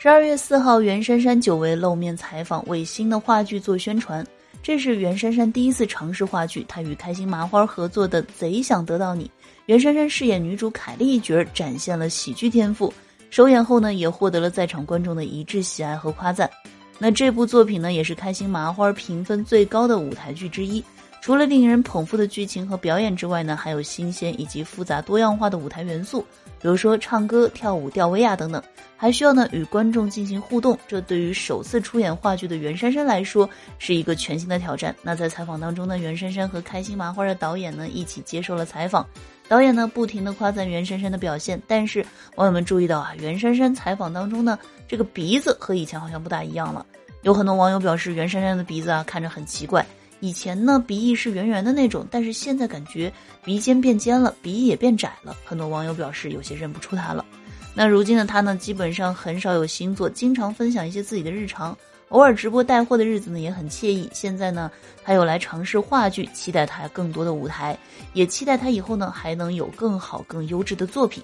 十二月四号，袁姗姗久违露面采访，为新的话剧做宣传。这是袁姗姗第一次尝试话剧，她与开心麻花合作的《贼想得到你》，袁姗姗饰演女主凯丽一角，展现了喜剧天赋。首演后呢，也获得了在场观众的一致喜爱和夸赞。那这部作品呢，也是开心麻花评分最高的舞台剧之一。除了令人捧腹的剧情和表演之外呢，还有新鲜以及复杂多样化的舞台元素，比如说唱歌、跳舞、吊威亚等等，还需要呢与观众进行互动。这对于首次出演话剧的袁姗姗来说是一个全新的挑战。那在采访当中呢，袁姗姗和开心麻花的导演呢一起接受了采访，导演呢不停的夸赞袁姗姗的表现，但是网友们注意到啊，袁姗姗采访当中呢这个鼻子和以前好像不大一样了，有很多网友表示袁姗姗的鼻子啊看着很奇怪。以前呢，鼻翼是圆圆的那种，但是现在感觉鼻尖变尖了，鼻翼也变窄了。很多网友表示有些认不出他了。那如今的他呢，基本上很少有新作，经常分享一些自己的日常，偶尔直播带货的日子呢也很惬意。现在呢，他又来尝试话剧，期待他更多的舞台，也期待他以后呢还能有更好、更优质的作品。